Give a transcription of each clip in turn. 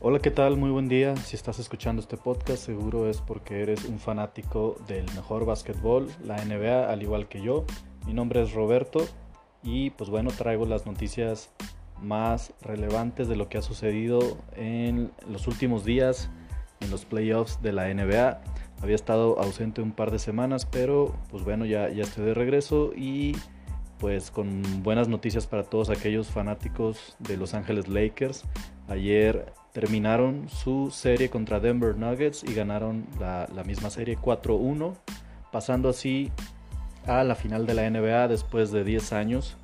Hola, ¿qué tal? Muy buen día. Si estás escuchando este podcast, seguro es porque eres un fanático del mejor básquetbol, la NBA, al igual que yo. Mi nombre es Roberto y pues bueno, traigo las noticias más relevantes de lo que ha sucedido en los últimos días en los playoffs de la NBA. Había estado ausente un par de semanas, pero pues bueno, ya, estoy de regreso y pues con buenas noticias para todos aquellos fanáticos de Los Ángeles Lakers. Ayer terminaron su serie contra Denver Nuggets y ganaron la, misma serie 4-1, pasando así a la final de la NBA después de 10 años,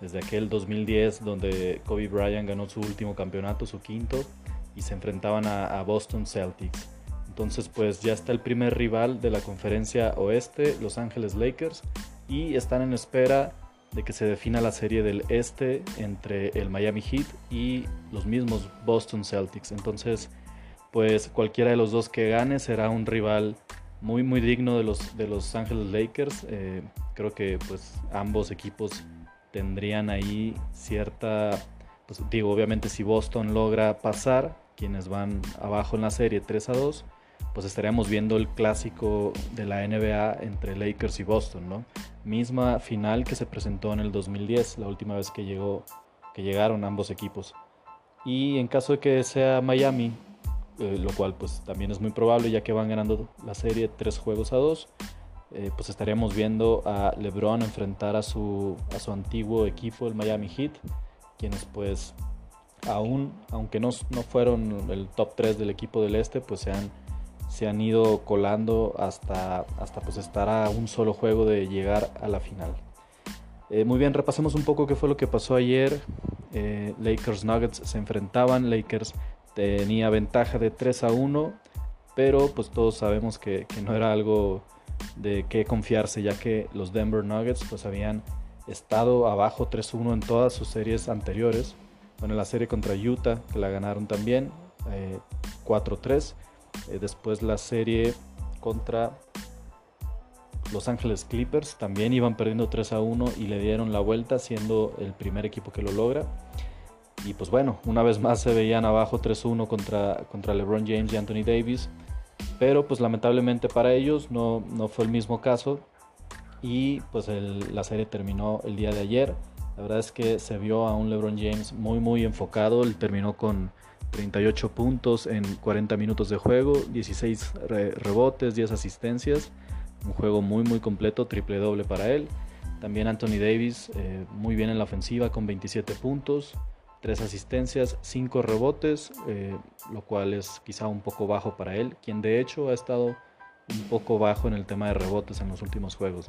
desde aquel 2010 donde Kobe Bryant ganó su último campeonato, su quinto, y se enfrentaban a, a Boston Celtics. Entonces pues ya está el primer rival de la conferencia oeste, Los Ángeles Lakers, y están en espera de que se defina la serie del este entre el Miami Heat y los mismos Boston Celtics. Entonces, pues cualquiera de los dos que gane será un rival muy muy digno de los de los Angeles Lakers. Eh, creo que pues ambos equipos tendrían ahí cierta, pues digo, obviamente si Boston logra pasar, quienes van abajo en la serie 3 a 2, pues estaríamos viendo el clásico de la NBA entre Lakers y Boston, ¿no? Misma final que se presentó en el 2010, la última vez que llegó que llegaron ambos equipos. Y en caso de que sea Miami, eh, lo cual pues también es muy probable ya que van ganando la serie tres juegos a dos, eh, pues estaríamos viendo a LeBron enfrentar a su, a su antiguo equipo, el Miami Heat, quienes pues aún, aunque no, no fueron el top 3 del equipo del este, pues se han se han ido colando hasta, hasta pues estar a un solo juego de llegar a la final. Eh, muy bien, repasemos un poco qué fue lo que pasó ayer. Eh, Lakers Nuggets se enfrentaban, Lakers tenía ventaja de 3 a 1, pero pues todos sabemos que, no era algo de qué confiarse, ya que los Denver Nuggets pues habían estado abajo 3-1 en todas sus series anteriores. Bueno, la serie contra Utah, que la ganaron también, 4-3. Eh, después la serie contra Los Ángeles Clippers también iban perdiendo 3 a 1 y le dieron la vuelta siendo el primer equipo que lo logra. Y pues bueno, una vez más se veían abajo 3-1 contra, contra LeBron James y Anthony Davis. Pero pues lamentablemente para ellos no, no fue el mismo caso. Y pues la serie terminó el día de ayer. La verdad es que se vio a un LeBron James muy muy enfocado. Él terminó con 38 puntos en 40 minutos de juego, 16 rebotes, 10 asistencias. Un juego muy muy completo, triple doble para él. También Anthony Davis eh, muy bien en la ofensiva con 27 puntos, 3 asistencias, 5 rebotes, eh, lo cual es quizá un poco bajo para él, quien de hecho ha estado un poco bajo en el tema de rebotes en los últimos juegos.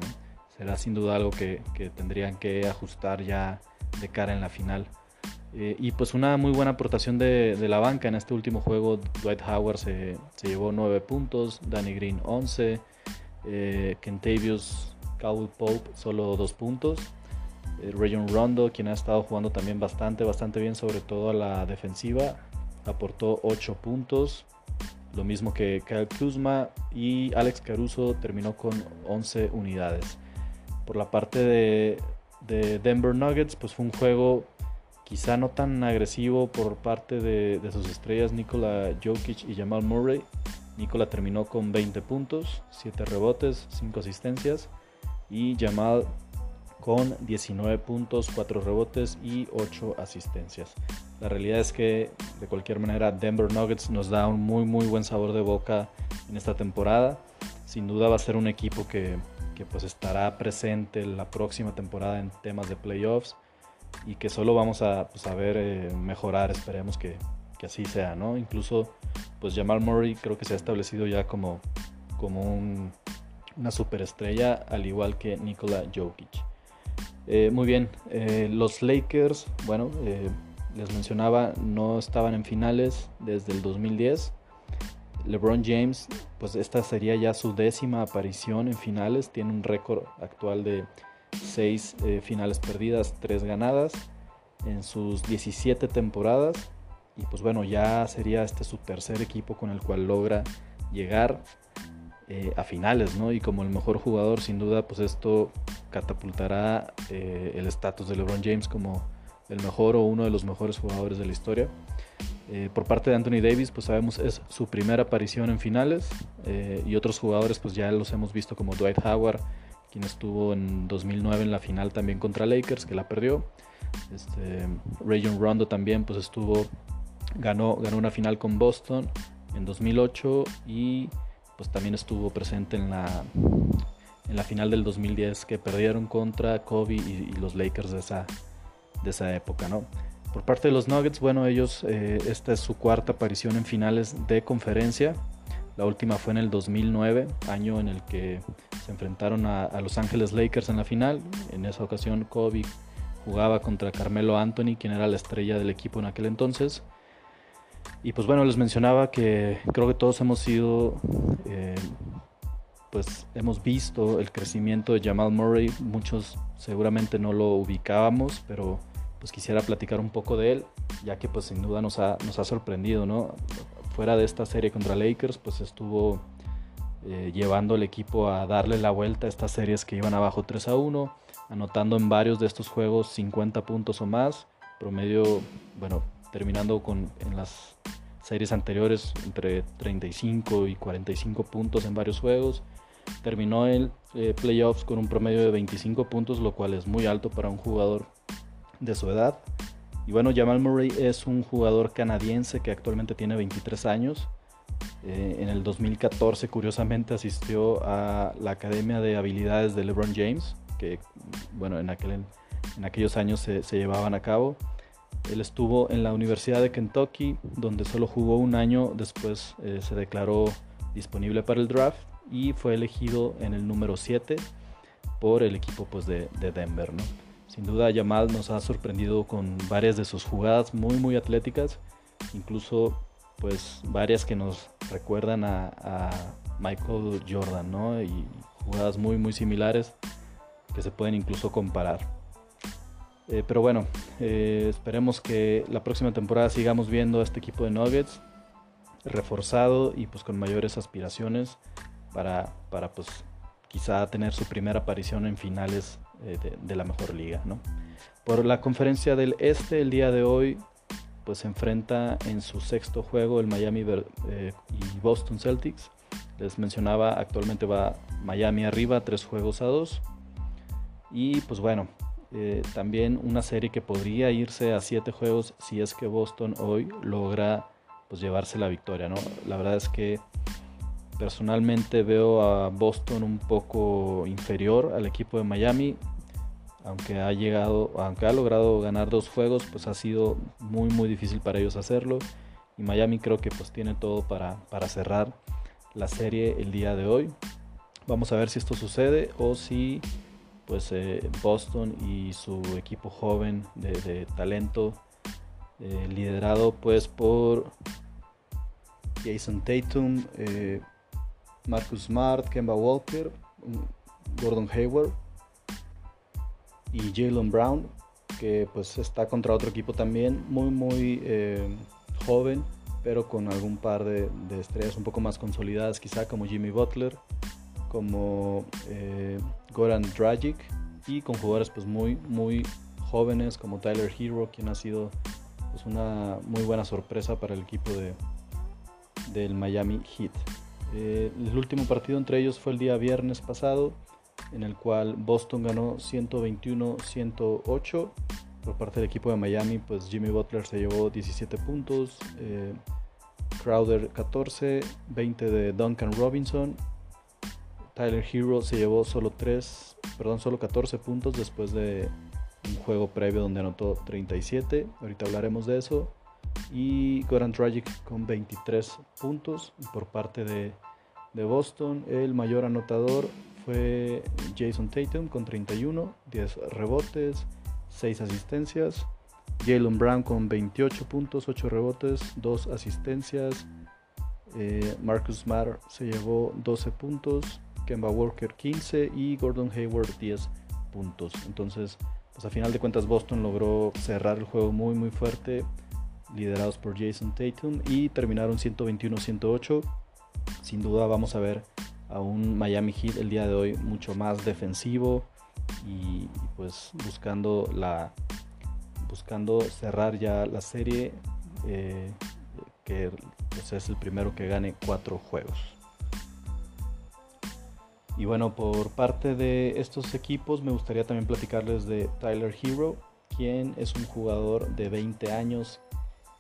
Será sin duda algo que, que tendrían que ajustar ya de cara en la final. Eh, y pues una muy buena aportación de, la banca en este último juego. Dwight Howard se, llevó 9 puntos, Danny Green 11, eh, Kentavious Cowell Pope solo 2 puntos. Eh, Rayon Rondo, quien ha estado jugando también bastante, bastante bien, sobre todo a la defensiva, aportó 8 puntos. Lo mismo que Kyle Kuzma y Alex Caruso terminó con 11 unidades. Por la parte de, de Denver Nuggets, pues fue un juego quizá no tan agresivo por parte de, sus estrellas Nikola Jokic y Jamal Murray. Nikola terminó con 20 puntos, 7 rebotes, 5 asistencias y Jamal con 19 puntos, 4 rebotes y 8 asistencias. La realidad es que de cualquier manera Denver Nuggets nos da un muy muy buen sabor de boca en esta temporada. Sin duda va a ser un equipo que, que pues estará presente la próxima temporada en temas de playoffs y que solo vamos a, pues, eh, mejorar, esperemos que, que, así sea, ¿no? Incluso, pues Jamal Murray creo que se ha establecido ya como, como un, una superestrella, al igual que Nikola Jokic. Eh, muy bien, eh, los Lakers, bueno, les mencionaba, no estaban en finales desde el 2010. LeBron James, pues esta sería ya su décima aparición en finales, tiene un récord actual de 6 eh, finales perdidas, 3 ganadas en sus 17 temporadas. Y pues bueno, ya sería este su tercer equipo con el cual logra llegar eh, a finales, ¿no? Y como el mejor jugador, sin duda, pues esto catapultará eh, el estatus de LeBron James como el mejor o uno de los mejores jugadores de la historia. Por parte de Anthony Davis, pues sabemos es su primera aparición en finales y otros jugadores pues ya los hemos visto como Dwight Howard, quien estuvo en 2009 en la final también contra Lakers, que la perdió. Este, Rayon Rondo también pues estuvo, ganó, ganó una final con Boston en 2008 y pues también estuvo presente en la, en la final del 2010 que perdieron contra Kobe y, los Lakers de esa, de esa época, ¿no? Por parte de los Nuggets, bueno, ellos, eh, esta es su cuarta aparición en finales de conferencia. La última fue en el 2009, año en el que se enfrentaron a, Los Ángeles Lakers en la final. En esa ocasión Kobe jugaba contra Carmelo Anthony, quien era la estrella del equipo en aquel entonces. Y pues bueno, les mencionaba que creo que todos hemos sido, eh, pues hemos visto el crecimiento de Jamal Murray. Muchos seguramente no lo ubicábamos, pero pues quisiera platicar un poco de él, ya que pues sin duda nos ha, nos ha sorprendido, ¿no? Fuera de esta serie contra Lakers, pues estuvo eh, llevando el equipo a darle la vuelta a estas series que iban abajo 3 a 1, anotando en varios de estos juegos 50 puntos o más, promedio, bueno, terminando con en las series anteriores entre 35 y 45 puntos en varios juegos. Terminó el eh, playoffs con un promedio de 25 puntos, lo cual es muy alto para un jugador de su edad. Y bueno, Jamal Murray es un jugador canadiense que actualmente tiene 23 años. Eh, en el 2014, curiosamente, asistió a la Academia de Habilidades de LeBron James, que bueno, en, aquel, en aquellos años se, llevaban a cabo. Él estuvo en la Universidad de Kentucky, donde solo jugó un año, después eh, se declaró disponible para el draft y fue elegido en el número 7 por el equipo pues, de, de Denver. Sin duda Yamal nos ha sorprendido con varias de sus jugadas muy muy atléticas, incluso pues varias que nos recuerdan a, Michael Jordan, ¿no? Y jugadas muy muy similares que se pueden incluso comparar. Eh, pero bueno, eh, esperemos que la próxima temporada sigamos viendo a este equipo de Nuggets reforzado y pues con mayores aspiraciones para, para pues quizá tener su primera aparición en finales eh, de, la mejor liga. ¿no? Por la conferencia del Este, el día de hoy, pues enfrenta en su sexto juego el Miami eh, y Boston Celtics. Les mencionaba, actualmente va Miami arriba, tres juegos a dos. Y pues bueno, eh, también una serie que podría irse a siete juegos si es que Boston hoy logra pues llevarse la victoria, ¿no? La verdad es que personalmente veo a Boston un poco inferior al equipo de Miami aunque ha llegado, aunque ha logrado ganar dos juegos, pues ha sido muy muy difícil para ellos hacerlo. Y Miami creo que pues tiene todo para, cerrar la serie el día de hoy. Vamos a ver si esto sucede o si pues eh, Boston y su equipo joven de, talento eh, liderado pues por Jason Tatum, eh, Marcus Smart, Kemba Walker, Gordon Hayward y Jalen Brown, que pues está contra otro equipo también muy muy eh, joven, pero con algún par de, estrellas un poco más consolidadas quizá como Jimmy Butler, como eh, Goran Dragic y con jugadores pues muy muy jóvenes como Tyler Hero, quien ha sido pues, una muy buena sorpresa para el equipo de, del Miami Heat. Eh, el último partido entre ellos fue el día viernes pasado en el cual Boston ganó 121-108 por parte del equipo de Miami, pues Jimmy Butler se llevó 17 puntos, eh, Crowder 14, 20 de Duncan Robinson, Tyler Hero se llevó solo 3, perdón, solo 14 puntos después de un juego previo donde anotó 37, ahorita hablaremos de eso, y Goran Dragic con 23 puntos por parte de, de Boston, el mayor anotador fue Jason Tatum con 31, 10 rebotes, 6 asistencias. Jalen Brown con 28 puntos, 8 rebotes, 2 asistencias. Eh, Marcus Smart se llevó 12 puntos, Kemba Walker 15 y Gordon Hayward 10 puntos. Entonces, pues a final de cuentas Boston logró cerrar el juego muy muy fuerte, liderados por Jason Tatum y terminaron 121-108. Sin duda vamos a ver a un Miami Heat el día de hoy mucho más defensivo y, pues buscando la buscando cerrar ya la serie, eh, que pues, es el primero que gane cuatro juegos. Y bueno, por parte de estos equipos me gustaría también platicarles de Tyler Hero, quien es un jugador de 20 años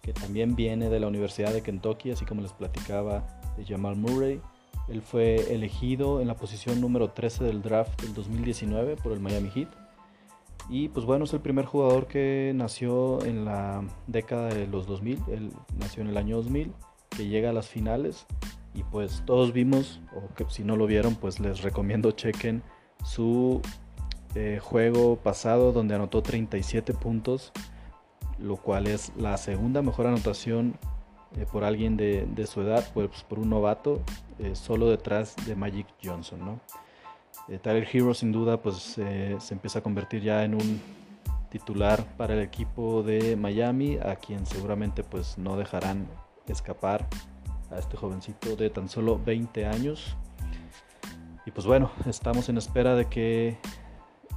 que también viene de la Universidad de Kentucky, así como les platicaba de Jamal Murray. Él fue elegido en la posición número 13 del draft del 2019 por el Miami Heat. Y pues bueno, es el primer jugador que nació en la década de los 2000, él nació en el año 2000, que llega a las finales y pues todos vimos, o que si no lo vieron, pues les recomiendo chequen su eh, juego pasado donde anotó 37 puntos, lo cual es la segunda mejor anotación eh, por alguien de, su edad, pues por un novato, eh, solo detrás de Magic Johnson. ¿no? Tyler Hero sin duda pues se empieza a convertir ya en un titular para el equipo de Miami, a quien seguramente pues no dejarán escapar a este jovencito de tan solo 20 años. Y pues bueno, estamos en espera de que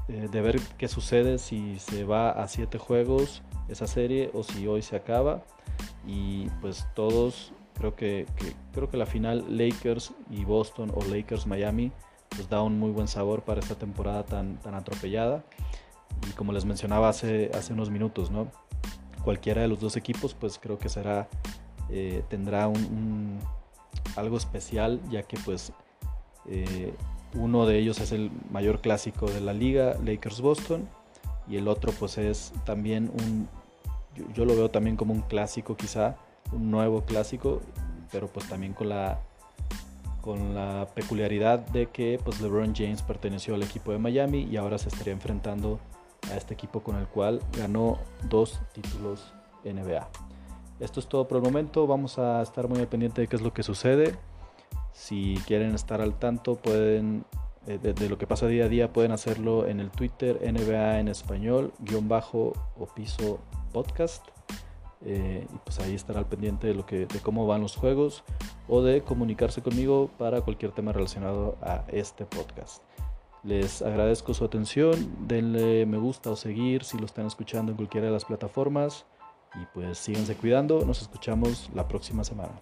eh, de ver qué sucede si se va a 7 juegos esa serie o si hoy se acaba. Y pues todos creo que, creo que la final Lakers y Boston o Lakers Miami pues da un muy buen sabor para esta temporada tan, tan atropellada. Y como les mencionaba hace, hace unos minutos, ¿no? Cualquiera de los dos equipos pues creo que será eh, tendrá un, algo especial ya que pues eh, uno de ellos es el mayor clásico de la liga, Lakers Boston, y el otro pues es también un, yo, lo veo también como un clásico quizá, un nuevo clásico, pero pues también con la con la peculiaridad de que pues LeBron James perteneció al equipo de Miami y ahora se estaría enfrentando a este equipo con el cual ganó dos títulos NBA. Esto es todo por el momento. Vamos a estar muy al pendiente de qué es lo que sucede. Si quieren estar al tanto, pueden eh, de, lo que pasa día a día, pueden hacerlo en el Twitter NBA en español, guion bajo o piso podcast. Eh, pues ahí estará al pendiente de, lo que, de cómo van los juegos o de comunicarse conmigo para cualquier tema relacionado a este podcast. Les agradezco su atención, denle me gusta o seguir si lo están escuchando en cualquiera de las plataformas. Y pues síganse cuidando, nos escuchamos la próxima semana.